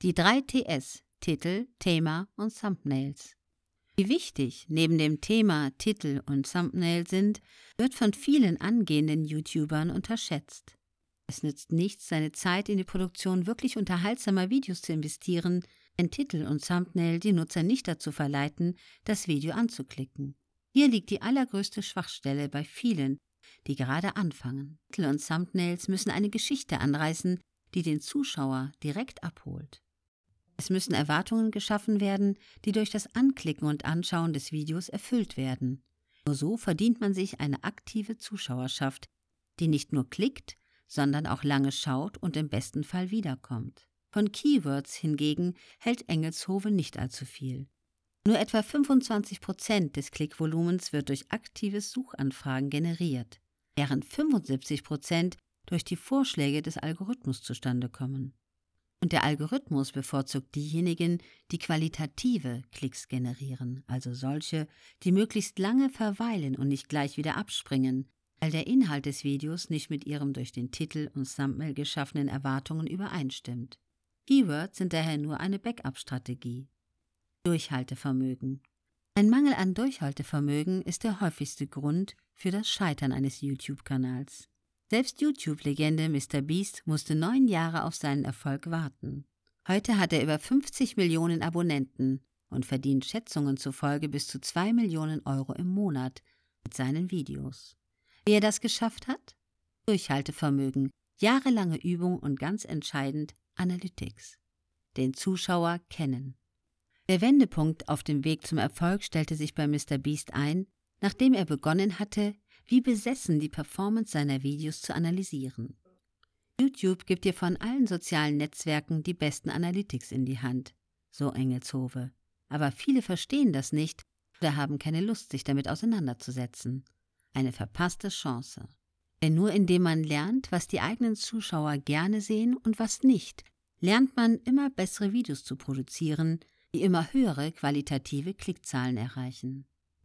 Die drei TS Titel, Thema und Thumbnails. Wie wichtig neben dem Thema, Titel und Thumbnail sind, wird von vielen angehenden YouTubern unterschätzt. Es nützt nichts, seine Zeit in die Produktion wirklich unterhaltsamer Videos zu investieren, wenn Titel und Thumbnail die Nutzer nicht dazu verleiten, das Video anzuklicken. Hier liegt die allergrößte Schwachstelle bei vielen, die gerade anfangen. Titel und Thumbnails müssen eine Geschichte anreißen, die den Zuschauer direkt abholt. Es müssen Erwartungen geschaffen werden, die durch das Anklicken und Anschauen des Videos erfüllt werden. Nur so verdient man sich eine aktive Zuschauerschaft, die nicht nur klickt, sondern auch lange schaut und im besten Fall wiederkommt. Von Keywords hingegen hält Engelshove nicht allzu viel. Nur etwa 25 Prozent des Klickvolumens wird durch aktives Suchanfragen generiert, während 75 Prozent durch die Vorschläge des Algorithmus zustande kommen. Und der Algorithmus bevorzugt diejenigen, die qualitative Klicks generieren, also solche, die möglichst lange verweilen und nicht gleich wieder abspringen, weil der Inhalt des Videos nicht mit ihrem durch den Titel und Thumbnail geschaffenen Erwartungen übereinstimmt. Keywords sind daher nur eine Backup-Strategie. Durchhaltevermögen. Ein Mangel an Durchhaltevermögen ist der häufigste Grund für das Scheitern eines YouTube-Kanals. Selbst YouTube-Legende Mr. Beast musste neun Jahre auf seinen Erfolg warten. Heute hat er über 50 Millionen Abonnenten und verdient Schätzungen zufolge bis zu 2 Millionen Euro im Monat mit seinen Videos. Wie er das geschafft hat? Durchhaltevermögen, jahrelange Übung und ganz entscheidend Analytics. Den Zuschauer kennen. Der Wendepunkt auf dem Weg zum Erfolg stellte sich bei Mr. Beast ein, nachdem er begonnen hatte, wie besessen die Performance seiner Videos zu analysieren. YouTube gibt dir von allen sozialen Netzwerken die besten Analytics in die Hand, so Engelshove. Aber viele verstehen das nicht oder haben keine Lust, sich damit auseinanderzusetzen. Eine verpasste Chance. Denn nur indem man lernt, was die eigenen Zuschauer gerne sehen und was nicht, lernt man immer bessere Videos zu produzieren, die immer höhere qualitative Klickzahlen erreichen.